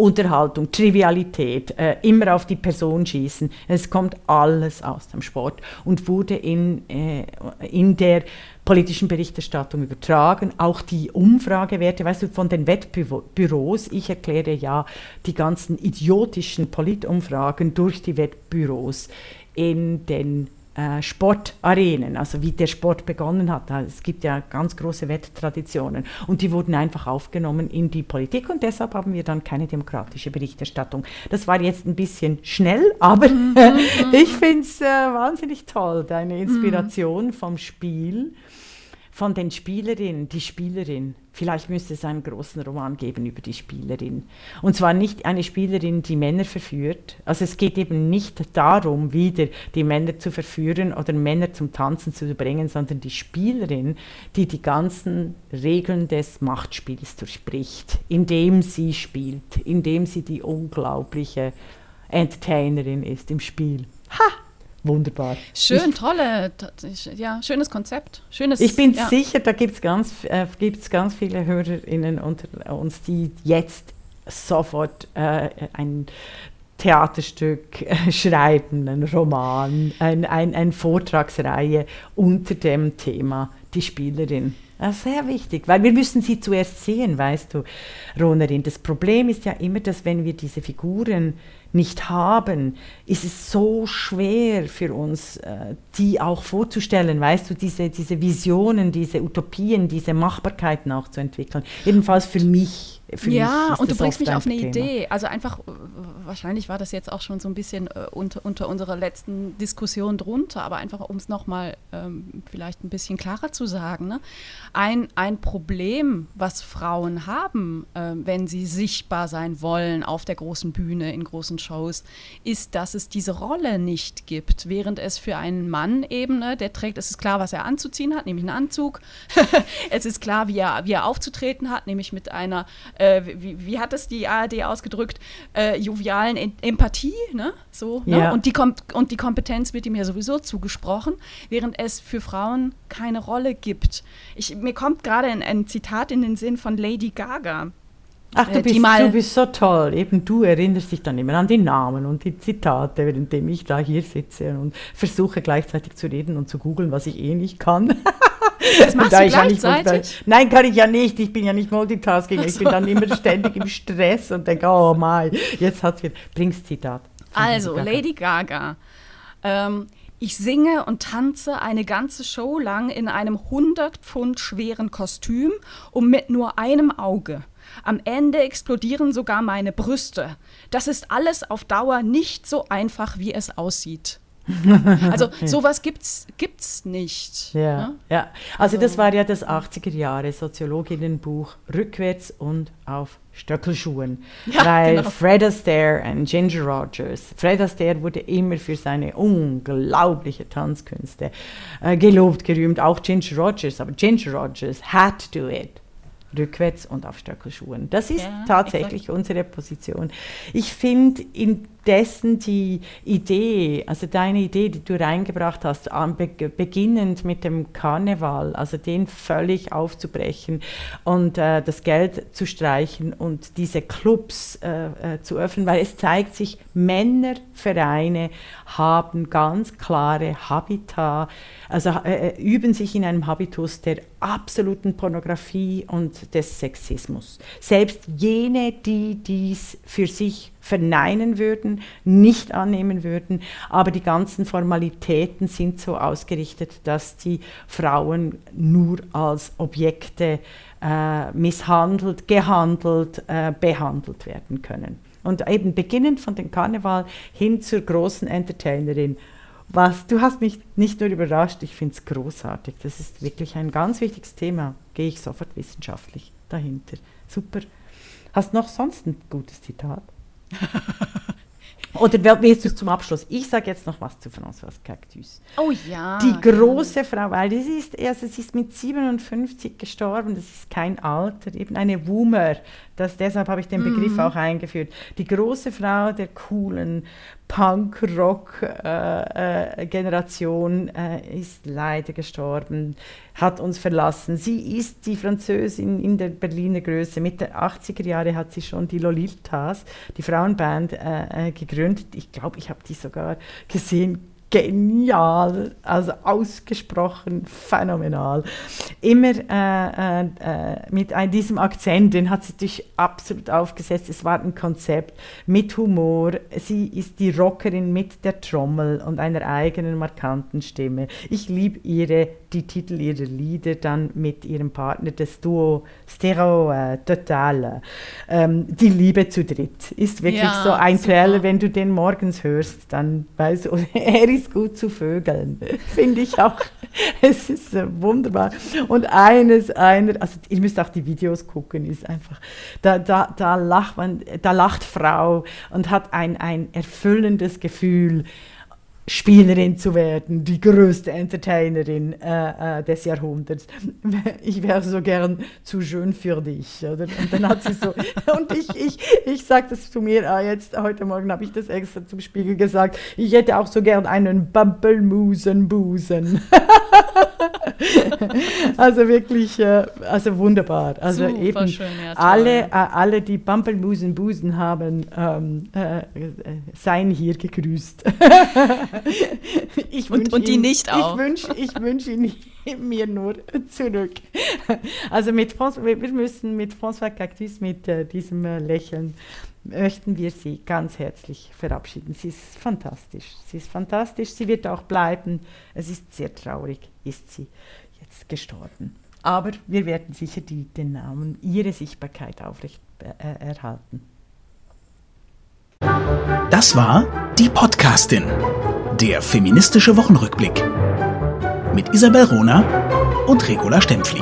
Unterhaltung, Trivialität, äh, immer auf die Person schießen. Es kommt alles aus dem Sport und wurde in, äh, in der politischen Berichterstattung übertragen. Auch die Umfragewerte, weißt du, von den Wettbüros, ich erkläre ja die ganzen idiotischen Politumfragen durch die Wettbüros in den Sportarenen, also wie der Sport begonnen hat. Es gibt ja ganz große Wetttraditionen und die wurden einfach aufgenommen in die Politik und deshalb haben wir dann keine demokratische Berichterstattung. Das war jetzt ein bisschen schnell, aber mhm. ich finde es äh, wahnsinnig toll, deine Inspiration vom Spiel von den Spielerinnen, die Spielerin. Vielleicht müsste es einen großen Roman geben über die Spielerin. Und zwar nicht eine Spielerin, die Männer verführt. Also es geht eben nicht darum, wieder die Männer zu verführen oder Männer zum Tanzen zu bringen, sondern die Spielerin, die die ganzen Regeln des Machtspiels durchbricht, indem sie spielt, indem sie die unglaubliche Entertainerin ist im Spiel. Ha! Wunderbar. Schön, ich, tolle, ja, schönes Konzept. Schönes, ich bin ja. sicher, da gibt es ganz, äh, ganz viele HörerInnen unter uns, die jetzt sofort äh, ein Theaterstück äh, schreiben, einen Roman, ein, ein, eine Vortragsreihe unter dem Thema die Spielerin. Ist sehr wichtig, weil wir müssen sie zuerst sehen, weißt du, Ronerin. Das Problem ist ja immer, dass wenn wir diese Figuren nicht haben, ist es so schwer für uns, äh, die auch vorzustellen, weißt du, diese, diese Visionen, diese Utopien, diese Machbarkeiten auch zu entwickeln. Jedenfalls für mich ja, und du bringst mich auf eine Thema. Idee. Also einfach, wahrscheinlich war das jetzt auch schon so ein bisschen äh, unter, unter unserer letzten Diskussion drunter, aber einfach, um es nochmal ähm, vielleicht ein bisschen klarer zu sagen. Ne? Ein, ein Problem, was Frauen haben, äh, wenn sie sichtbar sein wollen auf der großen Bühne, in großen Shows, ist, dass es diese Rolle nicht gibt. Während es für einen Mann eben, ne, der trägt, es ist klar, was er anzuziehen hat, nämlich einen Anzug. es ist klar, wie er, wie er aufzutreten hat, nämlich mit einer äh, wie, wie, hat es die ARD ausgedrückt, äh, jovialen em Empathie, ne? So, ne? Ja. Und, die und die Kompetenz wird ihm ja sowieso zugesprochen, während es für Frauen keine Rolle gibt. Ich, mir kommt gerade ein, ein Zitat in den Sinn von Lady Gaga. Ach, du äh, bist, du bist so toll. Eben du erinnerst dich dann immer an die Namen und die Zitate, währenddem ich da hier sitze und versuche gleichzeitig zu reden und zu googeln, was ich eh nicht kann. Das machst da du gleichzeitig? Nein, kann ich ja nicht. Ich bin ja nicht Multitasking. Ich bin dann immer ständig im Stress und denke, oh mein, jetzt hat es wieder. Bring's Zitat. Also, Lady Gaga. Ähm, ich singe und tanze eine ganze Show lang in einem 100 Pfund schweren Kostüm und mit nur einem Auge. Am Ende explodieren sogar meine Brüste. Das ist alles auf Dauer nicht so einfach, wie es aussieht. Also sowas gibt's gibt's nicht. Ja, ne? ja. Also, also, das war ja das 80er Jahre Soziologinnenbuch rückwärts und auf Stöckelschuhen, ja, weil genau. Fred Astaire und Ginger Rogers. Fred Astaire wurde immer für seine unglaubliche Tanzkünste äh, gelobt, gerühmt, auch Ginger Rogers, aber Ginger Rogers had to do it rückwärts und auf Stöckelschuhen. Das ist ja, tatsächlich exakt. unsere Position. Ich finde indessen die Idee, also deine Idee, die du reingebracht hast, beginnend mit dem Karneval, also den völlig aufzubrechen und äh, das Geld zu streichen und diese Clubs äh, äh, zu öffnen, weil es zeigt sich, Männervereine haben ganz klare Habitat, also äh, äh, üben sich in einem Habitus der absoluten Pornografie und des Sexismus. Selbst jene, die dies für sich verneinen würden, nicht annehmen würden, aber die ganzen Formalitäten sind so ausgerichtet, dass die Frauen nur als Objekte äh, misshandelt, gehandelt, äh, behandelt werden können. Und eben beginnend von dem Karneval hin zur großen Entertainerin was, du hast mich nicht nur überrascht, ich finde es großartig. Das ist wirklich ein ganz wichtiges Thema. Gehe ich sofort wissenschaftlich dahinter. Super. Hast noch sonst ein gutes Zitat? Oder willst du es zum Abschluss? Ich sage jetzt noch was zu François Cactus. Oh ja. Die große Frau, weil das ist, also sie ist mit 57 gestorben, das ist kein Alter, eben eine Woomer. Das, deshalb habe ich den Begriff mhm. auch eingeführt. Die große Frau der coolen Punk-Rock-Generation äh, äh, ist leider gestorben, hat uns verlassen. Sie ist die Französin in der Berliner Größe. Mitte der 80er Jahre hat sie schon die Lolitas, die Frauenband, äh, äh gegründet. Ich glaube, ich habe die sogar gesehen genial, also ausgesprochen phänomenal. Immer äh, äh, äh, mit ein, diesem Akzent, den hat sie sich absolut aufgesetzt. Es war ein Konzept mit Humor. Sie ist die Rockerin mit der Trommel und einer eigenen markanten Stimme. Ich liebe ihre, die Titel ihrer Lieder dann mit ihrem Partner, das Duo Stereo äh, Total. Ähm, die Liebe zu dritt ist wirklich ja, so ein Trailer, wenn du den morgens hörst, dann weißt du, er ist ist gut zu vögeln. Finde ich auch. es ist äh, wunderbar. Und eines, einer, also ihr müsst auch die Videos gucken, ist einfach, da, da, da, lacht, man, da lacht Frau und hat ein, ein erfüllendes Gefühl Spielerin zu werden, die größte Entertainerin äh, äh, des Jahrhunderts. Ich wäre so gern zu schön für dich. Oder? Und dann hat sie so, und ich, ich, ich sagte es zu mir, ah, jetzt heute Morgen habe ich das extra zum Spiegel gesagt, ich hätte auch so gern einen Bumpelmusenbusen. also wirklich, äh, also wunderbar. Also Super eben schön, ja, alle, äh, alle, die Bumpelmusenbusen haben, ähm, äh, äh, seien hier gegrüßt. ich Und- und die ihm- nicht auch. Ich wünsche ich wünsch ihn mir nur zurück. Also mit François, wir wir müssen mit François Cactus, mit äh, diesem äh, Lächeln, möchten wir sie ganz herzlich verabschieden. Sie ist fantastisch. Sie ist fantastisch. Sie wird auch bleiben. Es ist sehr traurig, ist sie jetzt gestorben. Aber wir werden sicher die, den Namen, ihre Sichtbarkeit aufrecht äh, erhalten. Das war die Podcastin, der feministische Wochenrückblick mit Isabel Rona und Regula Stempfli.